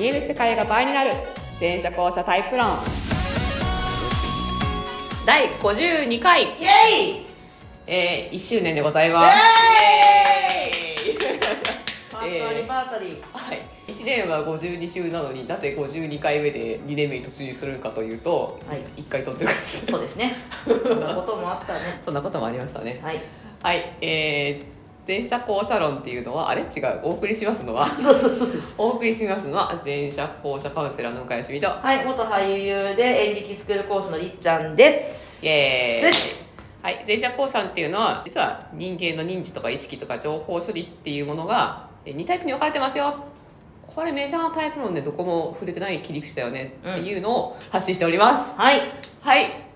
見える世界が倍になる。電車交差タイプ論。第52回、イエイ！えー、1周年でございます。イエーイ！ファーストアニバーサリー、はい、1年は52週なのになぜ52回目で2年目に突入するかというと、はい。1回飛んでるからですそうですね。そんなこともあったね。そんなこともありましたね。はい。はい。えー、電車交差論っていうのはあれ？違う。お送りしますのは？そうそうそうそうお送りしますのは電車交差カウンセラーの向井しみとはい元俳優で演劇スクール講師のりっちゃんです。イエーイ。すはい、前者交差っていうのは実は人間の認知とか意識とか情報処理っていうものが2タイプに分かれてますよ。これメジャーなタイプ論でどこも触れてない切り口だよねっていうのを発信しております、はい。はい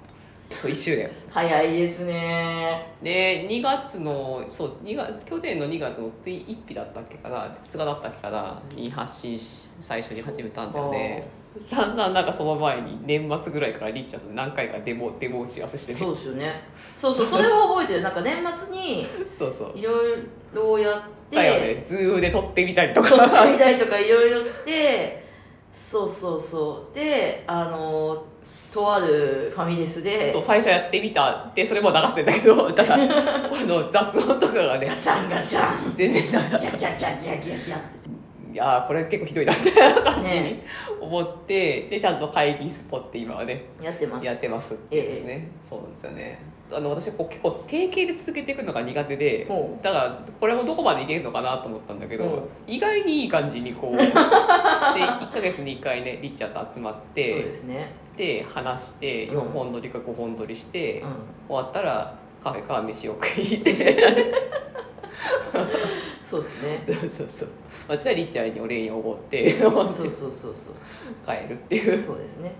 そう1周年。早いですね。で2月のそう2月去年の2月の1日だったっけかな。2日だったっけかな。に発信し最初に始めたんだよね。散々なんかその前に年末ぐらいからりっちゃんと何回かデモデモ打ち合わせしてね。そうですよね。そうそうそれは覚えてる。なんか年末にそうそう。いろいろやってだよね。ズームで撮ってみたりとか。撮ってみたりとかいろいろしてそうそうそう。であのとあるファミレスでそう最初やってみた。でそれも流してんだけど ただあの雑音とかがガねチャンガチャン。全然なギャギャギャギャギャギャいやーこれ結構ひどいなみたいな感じにね思ってでちゃんと会議室取って今はねやってますやってますってですね、そうなんですよねあの私こう結構定型で続けていくのが苦手でほだからこれもどこまでいけるのかなと思ったんだけど、う。ん意外にいい感じにこう で1ヶ月に1回ねりっちゃんと集まっそうてですね。で話してうん。4本撮りか5本撮りして、うん。終わったらカフェか飯を食いて。そうですね。そうそうそう。私はりっちゃんにお礼におごってそうそうそうそう。帰るっていう。そうですね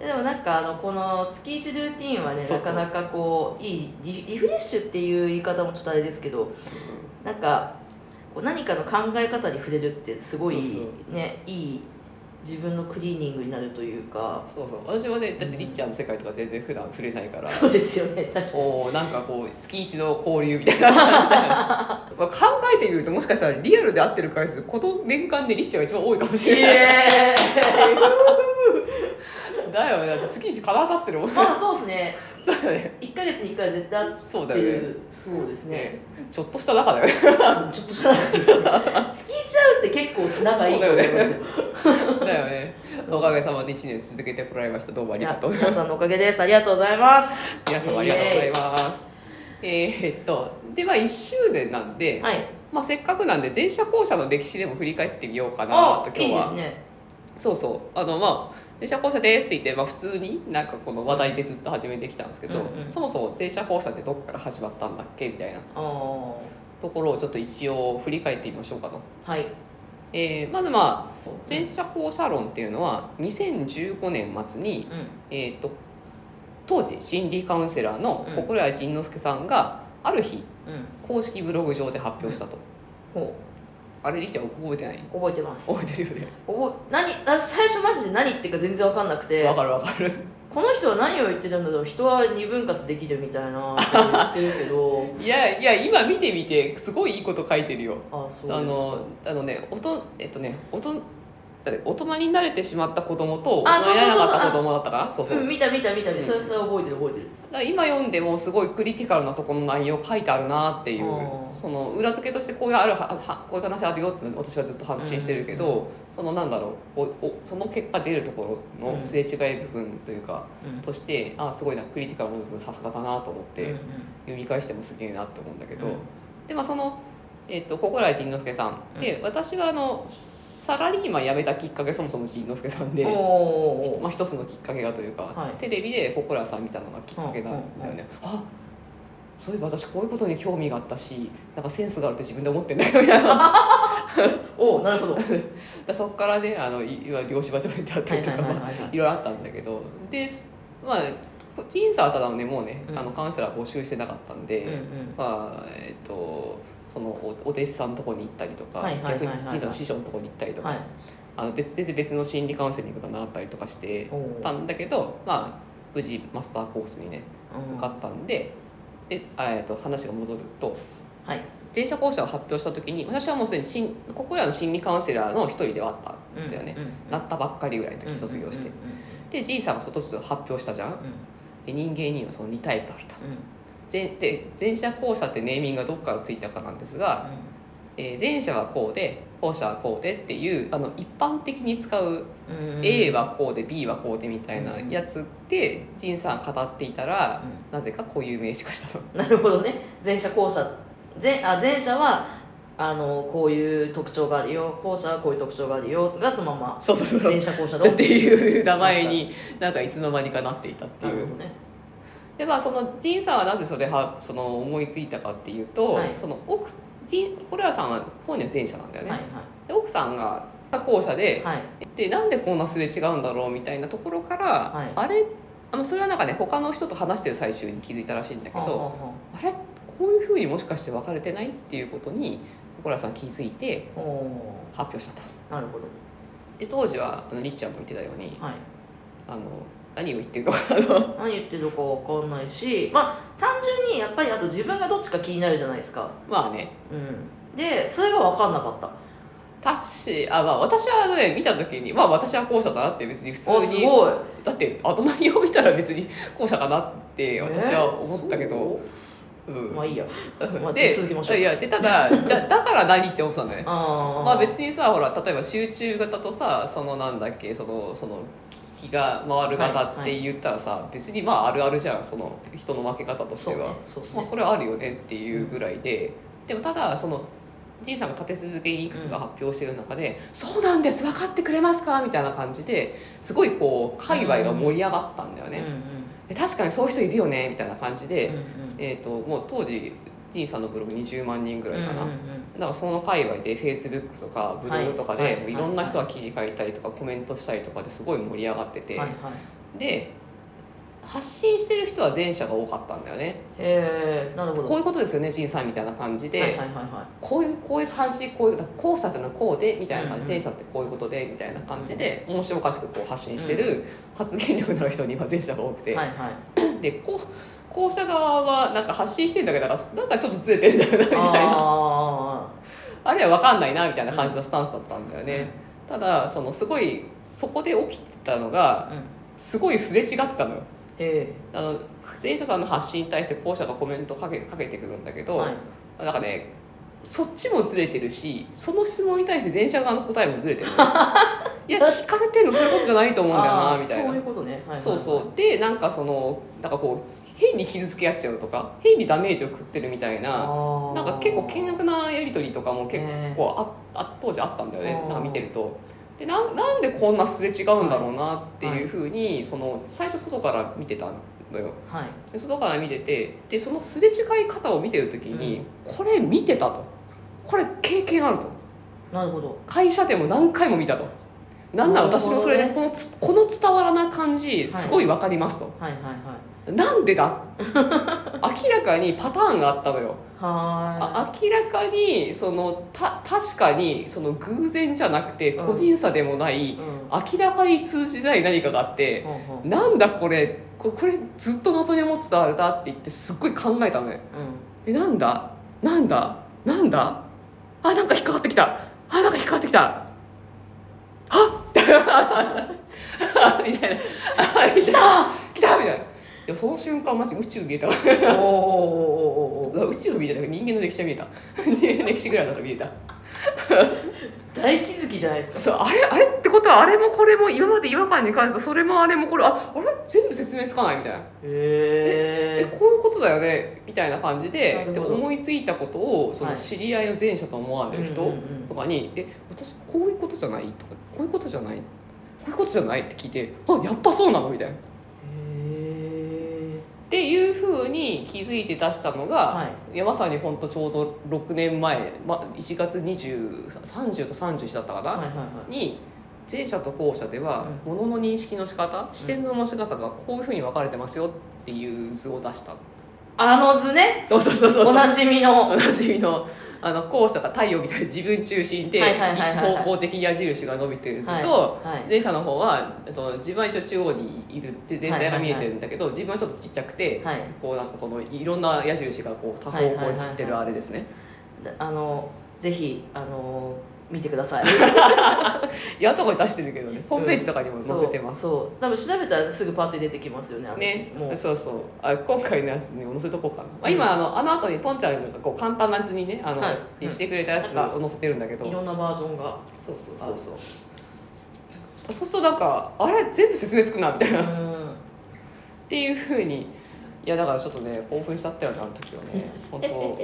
でもなんかあのこの月1ルーティンはねなかなかこういいリリフレッシュっていう言い方もちょっとあれですけどなんかこう何かの考え方に触れるってすごいねいい自分のクリーニングになるというか。そうそう。私はねだってりっちゃんの世界とか全然普段触れないから。そうですよね確かに。おーなんかこう月一の交流みたいな。まあ考えてみるともしかしたらリアルで会ってる回数この年間でりっちゃんが一番多いかもしイれない。エだよね。だって月一必ず会ってるもんーイまあそうですね。そうだね。1か月に1回絶対会ってそうだよね。るそうですね。ね。ちょっとした仲だよね。ちょっとした仲ですね。月1会うって結構仲いいと思いますよ。だよね。おかげさまで1年続けてこられました。どうもあいりがやとう。ございます皆さんのおかげです。ありがとうございます。皆様ありがとうございます。えー。っとでまあ1周年なんで、はい。まあ、せっかくなんで前者後者の歴史でも振り返ってみようかなあいと今日はいですね。そうそう。あのまあ前者後者ですって言って、まあ、普通になんかこの話題でずっと始めてきたんですけど、うんうん。そもそも前者後者ってどっから始まったんだっけみたいな。ところをちょっと一応振り返ってみましょうかと。はい。えーまずまあ前者後者論っていうのは2015年末に、うん。えー、と当時心理カウンセラーのうん。心谷仁之助さんがある日うん。公式ブログ上で発表したと、ほあれりっちゃん覚えてない？う覚えてます。覚えてるよね。覚え何私最初マジで何言ってるか全然わかんなくて。わかるわかる。この人は何を言ってるんだろう？人は二分割できるみたいな 言ってるけど。いやいや今見てみてすごいいいこと書いてるよ。あそうですか。あのあのねおとえっとねおとだって大人に慣れてしまった子供とあ大人にならなかった子供だったか？なそうそう、うん、見た見た見たうん。それそれ覚えてる覚えてる。だ今読んでもすごいクリティカルなところの内容書いてあるなっていうその裏付けとしてこういうあるははこういう話あるよって私はずっと発信してるけど、うん。そのなんだろうこうおその結果出るところのすれ違い部分というか、うん。としてあすごいなクリティカルな部分さすがだなと思って、読み返してもすげえなって思うんだけど、うんでまあその、えっと心谷仁之助さん。で、私はあのサラリーマン辞めたきっかけそもそも仁之助さんで。まあ、一つのきっかけがというか、はい。テレビで心谷さん見たのがきっかけなんだよね、あそういえば私こういうことに興味があったしなんかセンスがあるって自分で思ってんだけどみたいなおーなるほど。そこからねあのいいわゆる漁師場所で出会ったりとか、いはいはいい。ろいろあったんだけどでまあ陳さんはただねもうね、うん。あのカウンセラー募集してなかったんで、うんうん。まあえっ、とそのおお弟子さんのとこに行ったりとか、逆に陳さんの師匠のとこに行ったりとか、はいあの別別の心理カウンセリングとか習ったりとかしてたんだけどまあ無事マスターコースにねうん受かったんでで、あえっと話が戻るとはい前者後者を発表した時に私はもうすでに心ここらの心理カウンセラーの一人ではあったんだよね、なったばっかりぐらいの時卒業して、でじいさんが外と発表したじゃんうんで人間にはその2タイプあるとうん前で前者後者ってネーミングがどっからついたかなんですが、えー前者はこうで後者はこうでっていうあの一般的に使ううん。うん A はこうで B はこうでみたいなやつで仁さん語っていたらなぜかこういう名詞化したの。なるほどね。前者後者前あ前者はあのこういう特徴があるよ。後者はこういう特徴があるよ。がそのままそうそうそう。前者後者 って論いう名前になんかいつの間にかなっていたっていう。なるほどねでまあその仁さんはなぜそれはその思いついたかっていうと、はい。その奥仁これはさんは本人は前者なんだよね、はいで奥さんが後者ではい。はいでなんでこんなすれ違うんだろうみたいなところから、はい。あれあのそれはなんかね他の人と話してる最中に気づいたらしいんだけど、はあれこういうふうにもしかして分かれてないっていうことに心さん気づいて発表したと。ーなるほど。で当時はあのりっちゃんも言ってたようにはい。あの何を言ってるのかな。何言ってるのかわかんないしまあ単純にやっぱりあと自分がどっちか気になるじゃないですか。まあね。うん。でそれが分かんなかった。確かあまあ私はね見た時にまあ私は後者だなって別に普お通に。すごい。だってあと内容見たら別に後者かなって私は思ったけど、う？ん。まあいいや。まあで続けましょう。いやでただだ だから何って思ってたんだよね。あまあ別にさほら例えば集中型とさそのなんだっけそのその気が回る型って言ったらさ、別にまああるあるじゃんその人の分け方としては。そうね。そうですまあ、ねそれはあるよねっていうぐらいで。でもただそのじいさんが立て続けにいくつか発表してる中で「そうなんです分かってくれますか?」みたいな感じですごいこう界隈が盛り上がったんだよね。うんで確かにそういう人いるよねみたいな感じで、うんうん。うんえー、ともう当時じいさんのブログ20万人ぐらいかな、うんうんうんだからその界隈でフェイスブックとかブログとかで、はい。ろんな人が記事書いたりとかコメントしたりとかですごい盛り上がってて、はい。はい。で発信してる人は前者が多かったんだよね。なるほど。こういうことですよね仁さんみたいな感じで、はいはいはいはこういうこういう感じこういう後者ってのはこうでみたいな感じうんうん。で前者ってこういうことでみたいな感じで面白おかしくこう発信してる発言力のある人には前者が多くて、いはいはい。でこう後者側はなんか発信してんだけどなんかなんかちょっとずれてんだよなみたいな。ああれは分かんないなみたいな感じのスタンスだったんだよね、ただそのすごいそこで起きてたのがすごいすれ違ってたのよ。へあの前者さんの発信に対して後者がコメントかけかけてくるんだけど、えはい。なんかねそっちもずれてるしその質問に対して前者側の答えもずれてるの いや聞かれてるのそういうことじゃないと思うんだよなみたいな。そういうことね。はいはいはい。そうそう。でなんかそのなんかこう変に傷つけ合っちゃうとか変にダメージを食ってるみたいななんか結構険悪なやり取りとかも結構ああ当時あったんだよねなんか見てると。でななんでこんなすれ違うんだろうなっていうふうに、その最初外から見てたのよ。はい。で外から見ててでそのすれ違い方を見てる時に、これ見てたと。これ経験あると。なるほど。会社でも何回も見たと。なんなら私もそれでこのつこの伝わらない感じすごい分かりますと、はいはいはいなんでだ？明らかにパターンがあったのよ。はあ明らかにそのた確かにその偶然じゃなくてうん。個人差でもない、明らかに通じない何かがあって、ほうなんだこれここれずっと謎に思ってたあれだって言ってすっごい考えたのねうん。えなんだ？なんだ？なんだ？あなんか引っかかってきた。あなんか引っかかってきた。はっ！みたいな。みたいなあみた！いな来た！来た！みたいないやその瞬間マジ宇宙見えた。わおー。お宇宙見えた。人間の歴史が見えた。歴史ぐらいだったら見えた。大気づきじゃないですか。そうあれあれってことはあれもこれも今まで違和感に関してそれもあれもこれああれ？全部説明つかないみたいな。えへえこういうことだよね？みたいな感じなでで思いついたことをそのはい。知り合いの前者と思われる人うんうんうん。とかに「え私こういうことじゃない?」とか「こういうことじゃない?」こういうことじゃない？って聞いて「あやっぱそうなの?」みたいな。っへていうふうに気づいて出したのが、はい。やまさに本当ちょうど6年前、ま、1月2030と31だったかな、はいはいはい。に前者と後者ではう物の認識の仕方視点の持ち方がこういうふうに分かれてますよっていう図を出した。あの図ね。そうそうそうそう。おなじみの。おなじみのあの後者が太陽みたいな自分中心で一方向的矢印が伸びてる図と、前者の方はと自分は一応中央にいるって全体が見えてるんだけど、自分はちょっとちっちゃくて、はい。こうなんかこのいろんな矢印がこう多方向に散ってるあれですね。だあのぜひあの見てください。いやとこに出してるけどね。ホームページとかにも載せてます、そうそう。多分調べたらすぐパッて出てきますよねあのね。もう。そうそう。あ今回のやつに載せとこうかな、まあ、今あのあの後にとんちゃんがこう簡単なやつにねあの、はい。にしてくれたやつを載せてるんだけど、いろんなバージョンが。そうそうそうそう。そうするとなんかあれ全部説明つくなみたいな。っうん。ていうふうにいやだからちょっとね興奮しちゃったよねあの時はね。本当。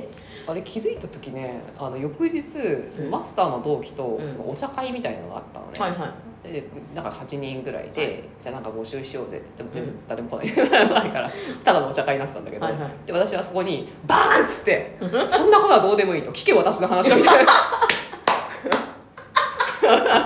あれ気づいた時ねあの翌日そのマスターの同期とうん。そのお茶会みたいのがあったのね、はいはい。でなんか8人ぐらいで、はい。じゃあなんか募集しようぜって言っても全然うん。誰も来ない。ないからただのお茶会になってたんだけど、はいはい。で私はそこにバーンっつって「そんなことはどうでもいい」と「聞け私の話を」みたいな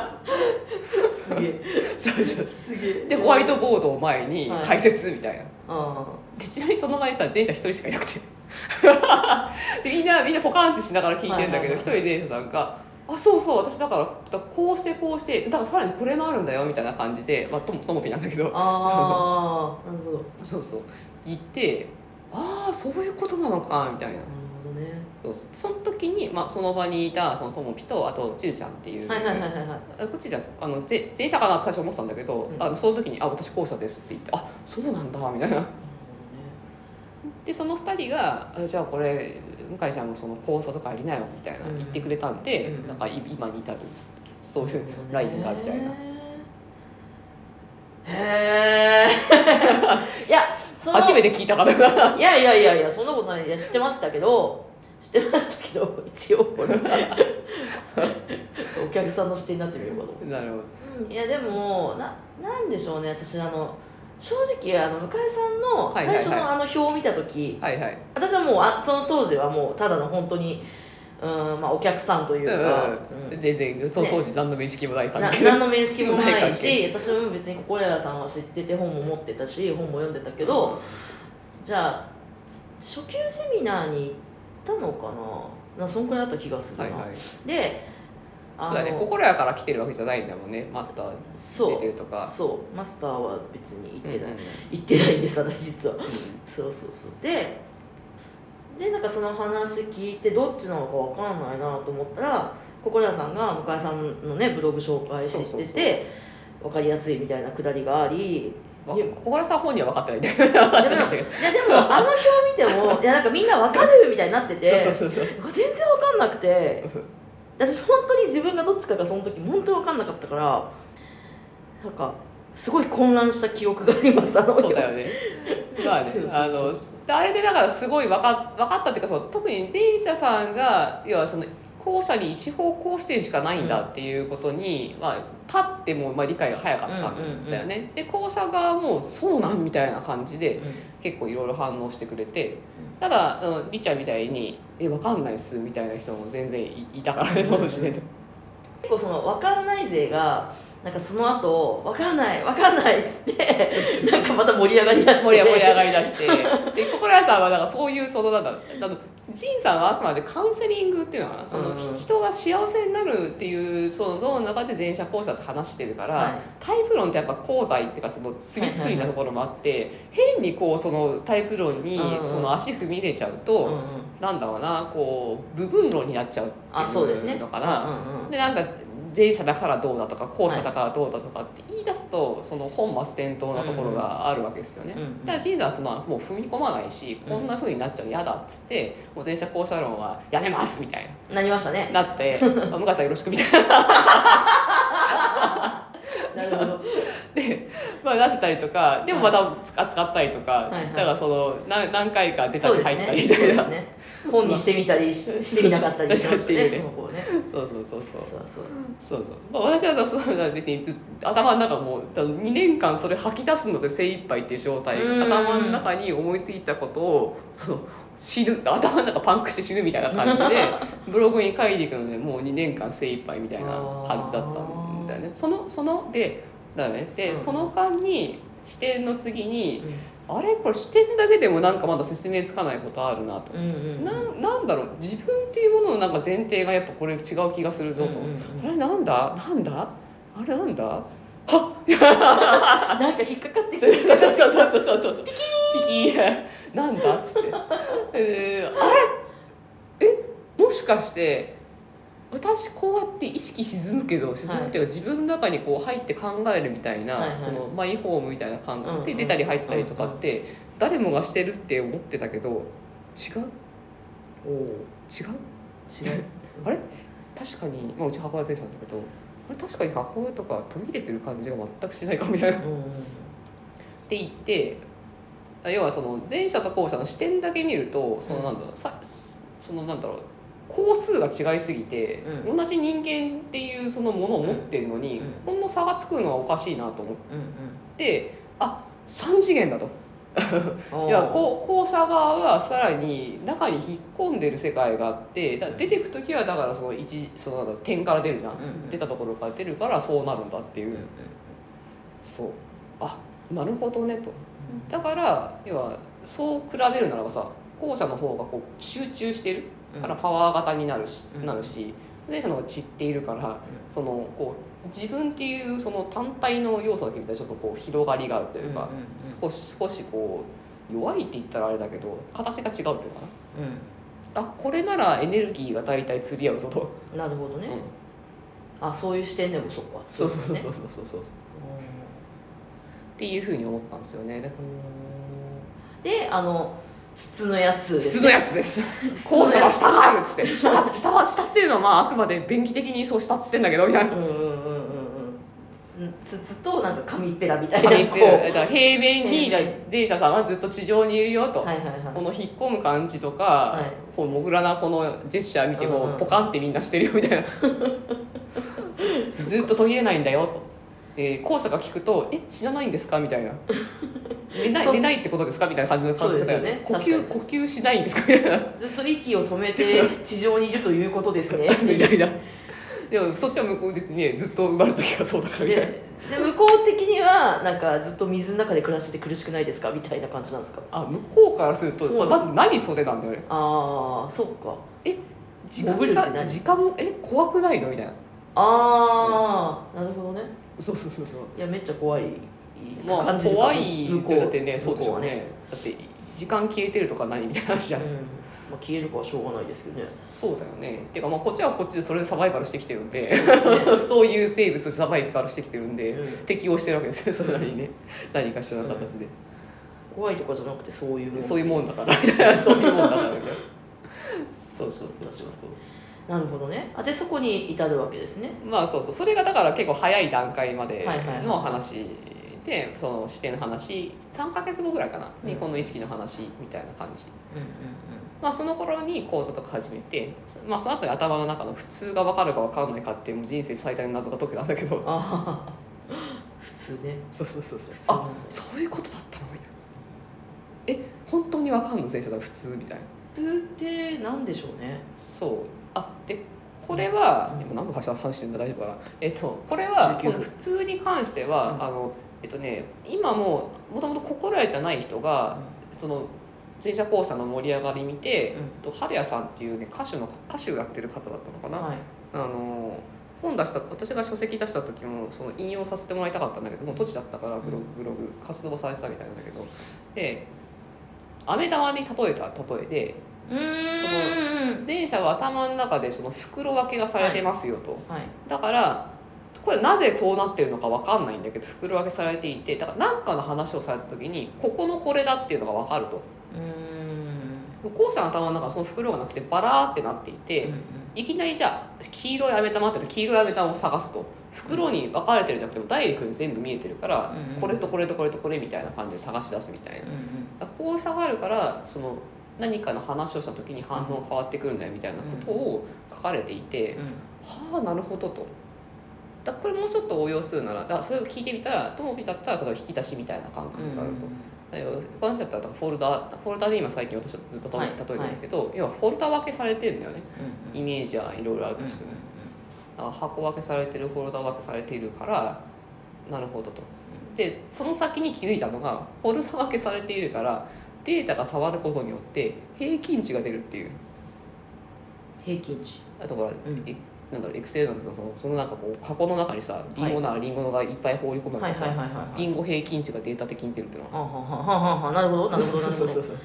すげえ。でホワイトボードを前にはい。解説みたいな、あでちなみにその前にさ前者一人しかいなくて。でみんなみんなポカーンってしながら聞いてんだけど一、はいはい。人でなんか「あそうそう私だからこうしてこうしてだからさらにこれもあるんだよ」みたいな感じでまあともともぴなんだけど。ああなるほど。そうそう。言ってああそういうことなのかみたいな。なるほどねそうその時に、まあ、その場にいたそのともぴとあとちゅうちゃんっていう、はいはいはいはいはい。あこっちじゃん。あのぜ前者かなと最初思ってたんだけど、うん。あのその時に「あ私後者です」って言って「あそうなんだ」みたいな。でその2人があ「じゃあこれ向井ちゃんもその構想とかありなよ」みたいなうん。言ってくれたんで、うんなんかい今に至るそういうラインがみたいな。へえ いや初めて聞いたから。な。いやいやいやいやそんなことない。いや知ってましたけど知ってましたけど一応これ お客さんの視点になってみようかと思って。なるほど。いやでもななんでしょうね私あの正直あの向井さんの最初のあの表を見た時、はいはい。私はもうあその当時はもうただの本当にうん、まあ、お客さんというか、うん全然その当時何の面識もない関な係。何の面識もなないし私も別に心屋さんは知ってて本も持ってたし本も読んでたけど、じゃあ初級セミナーに行ったのかな？なそんくらいだった気がするな、はいはい。であそうだね。心やから来てるわけじゃないんだもんね。マスターそう。出てるとか。そう。マスターは別に行ってない、うんうん行ってないんです私実は。うんそうそうそう。ででなんかその話聞いてどっちなのかわかんないなと思ったら心屋さんが向井さんのねブログ紹介してて分かりやすいみたいなくだりがありまあいや心さん本人は分かってないいやでも あの表見ても いやなんかみんな分かるみたいになってて全然分かんなくて私本当に自分がどっちかがその時本当に分かんなかったからなんかすごい混乱した記憶がありますあのそうだよね。まあね。あのあれでだからすごい分か分かったっていうかそう特に前者さんが要はその後者に一方向視点しかないんだっていうことに、まあ、パッてもうまあ理解が早かったんだよね。で後者側もそうなんみたいな感じでうん結構いろいろ反応してくれてただりっちゃんみたいに「え分かんないっす」みたいな人も全然いいたからねそうしね。結構その分かんない勢がなんかその後分かんない分かんないっつって なんかまた盛り上がりだして。盛り上がりだして。で心屋さんはだからそういうそのなんだあの仁さんはあくまでカウンセリングっていうのはその、うん人が幸せになるっていうそのゾーンの中で前者後者って話してるから、はい。タイプ論ってやっぱ功罪っていうかその次作りなところもあって、変にこうそのタイプ論にその足踏み入れちゃうと、うんうん。なんだろうなこう部分論になっちゃうってあそうですね。いうのかな。でなんか前者だからどうだとか後者だからどうだとかって言い出すと、その本末転倒なところがあるわけですよね。だからジーザはそのもう踏み込まないし、こんな風になっちゃうの嫌だっつってもう前者後者論はやめますみたいな。りましたね。ななってあ向井さんよろしくみたいな。なるほど。で、まあ、なってたりとかでもまた使ったりとか、はいはい。はい、だからその何何回か出たり入ったりみたいな、ねね、本にしてみたりし してみなかったりしましたねね、そうそうそうそう。そうそうそう、そうまあ、私はそうそう別にず頭の中もう2年間それ吐き出すので精一杯っていう状態。頭の中に思いついたことをそう死ぬ 頭の中パンクして死ぬみたいな感じで ブログに書いていくのでもう2年間精一杯みたいな感じだったんだよね。そのそのでだよね。で、うん。その間に視点の次にうあれ？これ視点だけでもなんかまだ説明つかないことあるなと。んうんうん。ななんだろう？自分っていうもののなんか前提がやっぱこれ違う気がするぞと、うんうんうん。あれなんだ？なんだ？あれなんだ？は なんか引っかかってきそうてそうそうそうそうそうピキーンなんだっつって、えー、あれえもししかして私こうやって意識沈むけど沈むっていうか自分の中にこう入って考えるみたいな、はいはい。そのマイホームみたいな感覚で出たり入ったりとかって誰もがしてるって思ってたけど違う？おお違う？違う。あれ？確かに、まあ、うち母親前者なんだけどあれ確かに母親とか途切れてる感じが全くしないかみたいな。って言って要はその前者と後者の視点だけ見るとそのなんだろうさそのなんだろう工数が違いすぎて、うん。同じ人間っていうそのものを持ってるのに、うん。こんな差がつくのはおかしいなと思っうんてあ3次元だと。うん いやこう後者側はさらに中に引っ込んでる世界があってだ出てく時はだからその一その点から出るじゃん、うん。出たところから出るからそうなるんだっていう、うんうん。そう。あなるほどねと。うん。だから要はそう比べるならばさ後者の方がこう集中してるからパワー型になるし、うん。なるし前者の方が散っているからそのこう自分っていうその単体の要素だけ見たらちょっとこう広がりがあるというか、うんうんうん。少し少しこう弱いって言ったらあれだけど形が違うっていうのかな？あこれならエネルギーが大体釣り合うぞと、うんなるほどね。うん。あそういう視点でもそっか。そうそうそううそうそうそう。そうっていうふうに思ったんですよね。でうんであの筒のやつです筒のやつです。後者は下があるっつって。下下は下っていうのはまああくまで便宜的にそう下っつってんだけどみたいな。うんうんうんうん。うんつ筒となんか紙っぺらみたいな紙っぺら平面に前者さんはずっと地上にいるよと、うはいはいはい。この引っ込む感じとか、はい。このモグラなこのジェスチャー見てもうんうん。ポカンってみんなしてるよみたいな。ずっと途切れないんだよと、えー後者が聞くと「え死なないんですか?」みたいな「寝ない寝ないってことですか?」みたいな感じの感覚だよね。呼吸呼吸しないんですか？みたいな。ずっと息を止めて地上にいるということですね。みたいな。でもそっちは向こうですねずっと生まれる時がそうだからみたいな。でで向こう的にはなんかずっと水の中で暮らしてて苦しくないですか？みたいな感じなんですか？あ向こうからするとまず何それなんだよね。ああそうか。時潜るって何？間が時間え怖くないの？みたいな。ああなるほどねそうそうそうそう。いやめっちゃ怖いまあ怖いだってねそうでしょう向こね。だって時間消えてるとか何みたいな話じゃん、うん。まあ、消えるかはしょうがないですけどね。そうだよね。ていうかまあこっちはこっちでそれでサバイバルしてきてるんでね。そういう生物サバイバルしてきてるんで、うん。適応してるわけですよ。それなりにね。何かしらの形で、怖いとかじゃなくてそういうもんそういうもんだから。みたいなそういうもんだからみたいなそう。そうそうそうそうなるほどね。あでそこに至るわけですね。まあそうそう。それがだから結構早い段階までの話でその視点の話。3か月後ぐらいかな。にうん。この意識の話みたいな感じ。うんうんまあその頃に講座とか始めてまあその後に頭の中の普通が分かるか分からないかっていうもう人生最大の謎が解けたんだけど。ああ普通ね。そうそうそうそう。あそういうことだったのみたいな。え本当に分かんの？先生だ普通みたいな。普通って何でしょうね。そうあでこれは、うんでも何の話話してんだ大丈夫かなえっとこれは19この普通に関しては、うん。あのえっとね今ももともと心得じゃない人が、その前者後者の盛り上がり見て、うん。と春谷さんっていうね歌手の歌手をやってる方だったのかな、はい。あの本出した私が書籍出した時もその引用させてもらいたかったんだけどもう閉じちゃったからブログブログ活動されてたみたいなんだけど。で飴玉に例えた例えでうーん前者は頭の中でその袋分けがされてますよと、はい。だからこれなぜそうなってるのか分かんないんだけど袋分けされていてだから何かの話をされた時にここのこれだっていうのが分かると。後者の頭の中はその袋がなくてバラーってなっていて、うんいきなりじゃあ黄色い飴玉って黄色い飴玉を探すと袋に分かれてるじゃなくてもダイレクトに全部見えてるから、うんうん。これとこれとこれとこれみたいな感じで探し出すみたいな。うんうん。こう差があるからその何かの話をした時に反応変わってくるんだよみたいなことを書かれていて、うん。はあなるほどと。だこれもうちょっと応用するならだそれを聞いてみたらともびだったら例えば引き出しみたいな感覚があると。だからこの人だったらフォルダフォルダで今最近私はずっと例えてるけど、要はフォルダ分けされてるんだよね。うんイメージはいろいろあるとしても、だから箱分けされてるフォルダ分けされているからなるほどと。でその先に気づいたのがフォルダ分けされているからデータが変わることによって平均値が出るっていう。平均値。あとほら、ん。えなんだろうエクセルなんそのそのなんかこう箱の中にさリンゴならリンゴのがいっぱい放り込めばさ、はいはいはいはいはい。リンゴ平均値がデータ的に出るっていうの。ははははなるほどなるほどそうそうそうそう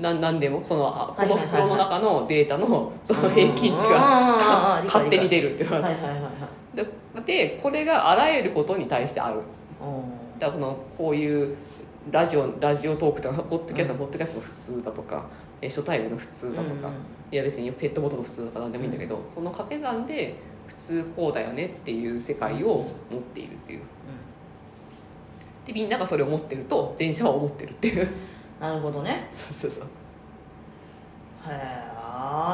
なんなんでもそのあこの袋の中のデータのその平均値あが勝手に出るっていう。はいはいはいはい。ででこれがあらゆることに対してある。おだからこのこういうラジオラジオトークとかポッドキャストはポッドキャストの普通だとか、え初対面の普通だとか、いや別にペットボトルの普通とか何でもいいんだけど、その掛け算で普通こうだよねっていう世界を持っているっていう。でみんながそれを持ってると前者は思ってるっていう。なるほどね。そうそうそう。へえ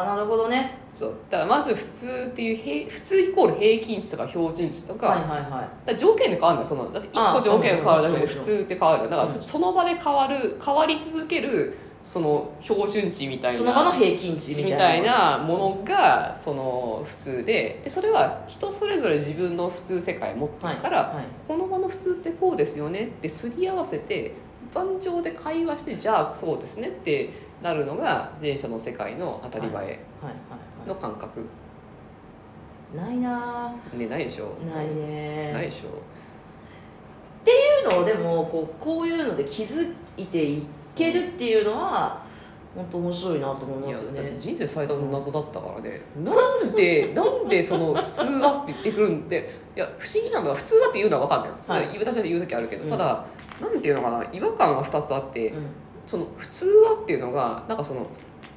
なるほどねそう。だからまず普通っていう平普通イコール平均値とか標準値とか,、はいはいはい。だ条件で変わるんだよ。そのだって1あ個条件が変わるだけでうん普通って変わるんだだかうん。らその場で変わる変わり続けるその標準値みたいなその場の平均値みみたいななものがその普通ででそれは人それぞれ自分の普通世界を持ってるから、はいはい。この場の普通ってこうですよねってすり合わせて盤上で会話してじゃあそうですねってなるのが前者の世界の当たり前。はいはいの感覚、はいないな。ねないでしょ？ーないね。ないでしょ？っていうのをでもこうこういうので気づいていけるっていうのは本当面白いなと思いますよね。だって人生最大の謎だったからね。なんでなんでその普通はって言ってくるんでいや不思議なのは普通はって言うのは分かんない、はい。私は言う時あるけど、うん。ただなんていうのかな。違和感が2つあって、うん。その普通はっていうのがなんかその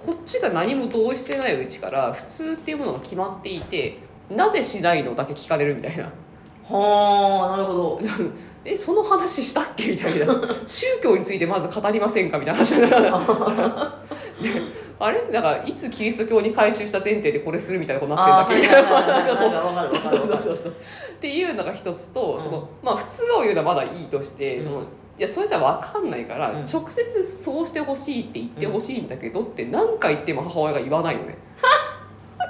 こっちが何も同意してないうちから普通っていうものが決まっていてなぜしないのだけ聞かれるみたいな。はあなるほど。えその話したっけみたいな。宗教についてまず語りませんかみたいな話だからあれ？なんかいつキリスト教に改宗した前提でこれするみたいなことになあってんだっけ？みたいなっていうのが一つと、うんそのまあ普通を言うのはまだいいとして、うん。そのいやそれじゃ分かんないから、うん。直接そうしてほしいって言ってほしいんだけどって何回言っても母親が言わないのね。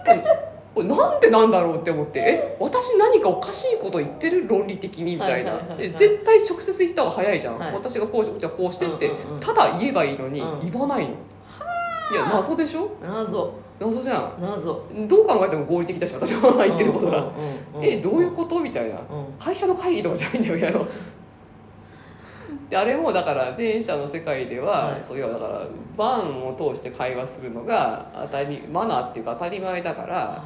これなんでなんだろうって思ってえ私何かおかしいこと言ってる論理的にみたいな、はいはいはいはい。え絶対直接言った方が早いじゃん、はい。私がこうじゃあこうしてって、うんうんうん。ただ言えばいいのにうん。言わないの、い。や謎でしょ？謎。謎じゃん。謎。どう考えても合理的だし私は言ってることが、うんうんうんえどういうこと？みたいな。うん。会社の会議とかじゃないんだよいなであれもだから前者の世界では、はい。そういうだからバンを通して会話するのが当たりマナーっていうか当たり前だから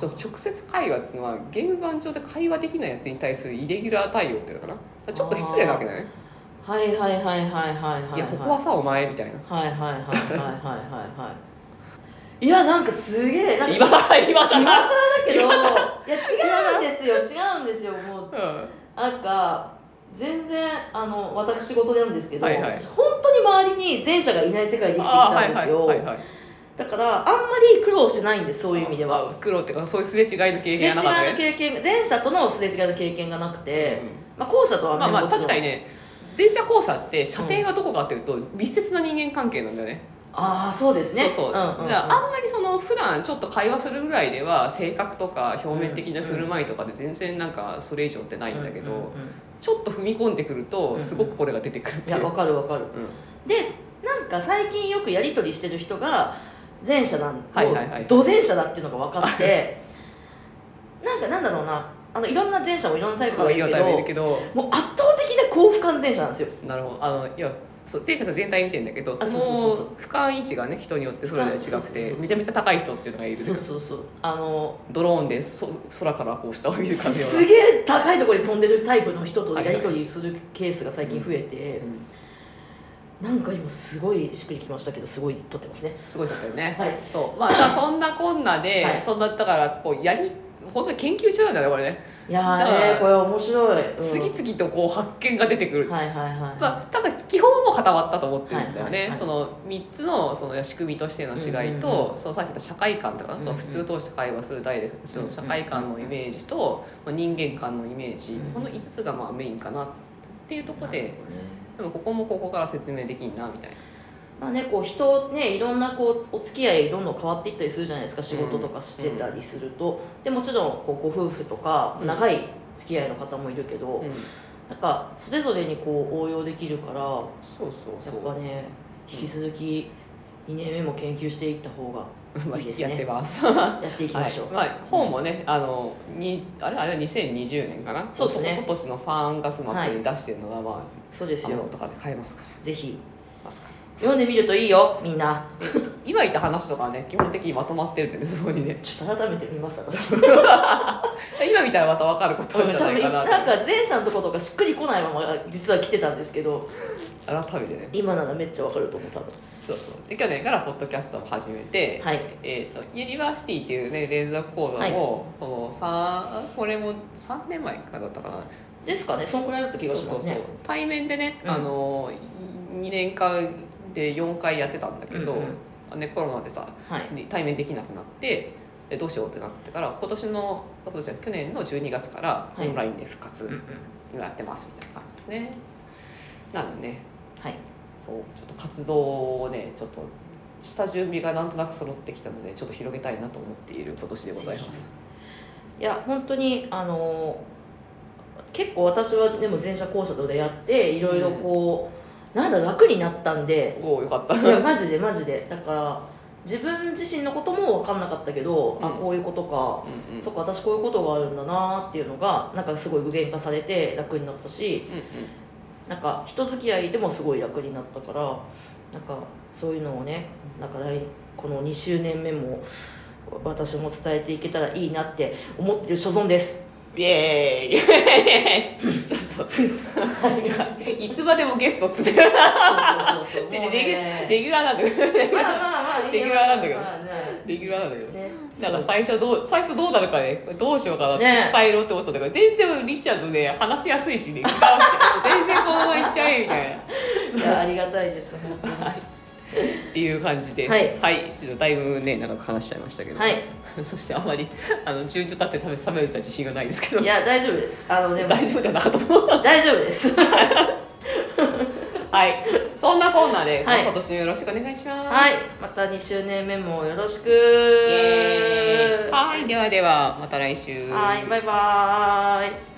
直接会話っていうのは言語上で会話できないやつに対するイレギュラー対応っていうのかな。ちょっと失礼なわけだよね。はいはいはいはいはいはいいやここはさお前みたいな。はいはいはいはいはいはいはいいやなんかすげえ今さ今さ今更だけどいや違うんですよ違うんですよもう。うん。なんか全然あの私事なんですけど、はいはい。本当に周りに前者がいない世界で生きてきたんですよ、あーはいはいはいはいだからあんまり苦労してないんですそういう意味では。あ苦労っていうかそういうすれ違いの経すれ違い験がなかったの経験前者とのすれ違いの経験がなくて、まあ、後者とはねまあまあ確かにね。前者後者って射程はどこかっていうと密接な人間関係なんだよね、ああそうですね。そうそう、んうんうん。じゃああんまりその普段ちょっと会話するぐらいでは性格とか表面的な振る舞いとかで全然なんかそれ以上ってないんだけど、うんうんうん。ちょっと踏み込んでくるとすごくこれが出てくるっていう。いやわかるわかる。うん。でなんか最近よくやり取りしてる人が前者なんはいはいはいど前者だっていうのが分かってなんかなんだろうな。あのいろんな前者もいろんなタイプがいるけど。もう圧倒的な幸福感前者なんですよ。なるほど。あのいやそう前者全体見てんだけどその俯瞰位置がね人によってそれぞれ違くてめちゃめちゃ高い人っていうのがいるそうそうそう。あのドローンでそ空からこう下を見るかのような。すすげえ高いところで飛んでるタイプの人とやり取りするケースが最近増えて、うん。なんか今すごいしっくりきましたけどすごい撮ってますね。すごいだったよね、はい。そう。まあそんなこんなで、はい。そんなだからこうやり本当に研究中なんだよねこれね、いやーねこれ面白い、うん。次々とこう発見が出てくる、はいはいはい、まあ、ただ基本はもう固まったと思ってるんだよね、はいはいはい。その3つのその仕組みとしての違いと、うんうんうそのさっき言った社会観とか、うんうん。その普通通して会話するダイレクトその社会観のイメージと、まあ、人間観のイメージ、うんこの5つがまあメインかなっていうところでね。でもここもここから説明できんなみたいな。まあね、こう人ねいろんなこうお付き合いどんどん変わっていったりするじゃないですか。仕事とかしてたりすると、でもちろんこうご夫婦とかうん。長い付き合いの方もいるけど、うんなんかそれぞれにこう応用できるからやそうそうそう。っぱね引き続き2年目も研究していった方がまあいいね。やってます。やっていきましょう、はい。まあ、本もね、あのにあれあれは2020年かな？そうですね。今年の3月末に出してるのは、まあそうですよ。とかで買えますから。ぜひ。ますか読んでみるといいよみんな。で今言った話とかはね基本的にまとまってるんでねそこにね。ちょっと改めて見ます私 今見たらまた分かることなんじゃないかななんか前者のとことかしっくりこないまま実は来てたんですけど。改めて。ね今ならめっちゃわかると思う多分。そうそう。で去年からポッドキャストを始めて、はい。えー、とユニバーシティっていうね連続講座も、そのさこれも3年前からだったかな。ですかねそんくらいだった気がしますね。そうそうそう。対面でね、うん。あの2年間で4回やってたんだけど、うんうん。ね、コロナでさはい。で対面できなくなってでどうしようってなってから今年の今年は去年の12月からはい。オンラインで復活、うんうん。今やってますみたいな感じですね。なんでね。はい。そうちょっと活動をねちょっと下準備がなんとなく揃ってきたのでちょっと広げたいなと思っている今年でございます。いや本当にあの結構私はでも前者後者とでやっていろいろこう、なんだ楽になったんで。おおよかった。いやマジでマジで。だから自分自身のことも分かんなかったけど、あうん。こういうことか、うんうん。そっか私こういうことがあるんだなっていうのがなんかすごい具現化されて楽になったしうんうん。なんか人付き合いでもすごい楽になったからなんかそういうのをねなんか来この2周年目も私も伝えていけたらいいなって思ってる所存です。イエーイ。そうそう。いつまでもゲストつねそうそうそうそう。レもうね。レギュラーなんだけど。レギュラーなんだけど。レギュラーなんだけど。ね。なんか最初どう最初どうなるかね。どうしようかなってね。伝えろって思ってたんだけど、全然リチャードね話しやすいしね。歌うし全然このままいっちゃえみたいな。いやありがたいです本当に。っていう感じではいちょっとだいぶね長く話しちゃいましたけど、はい。そしてあまりあの順序立って食べ冷める自信がないですけどいや大丈夫です。あのでも大丈夫ではなかったと思う大丈夫です。はいそんなコーナーで、はい今年もよろしくお願いしますはい。また2周年目もよろしく。はいではではまた来週はい。バイバーイ。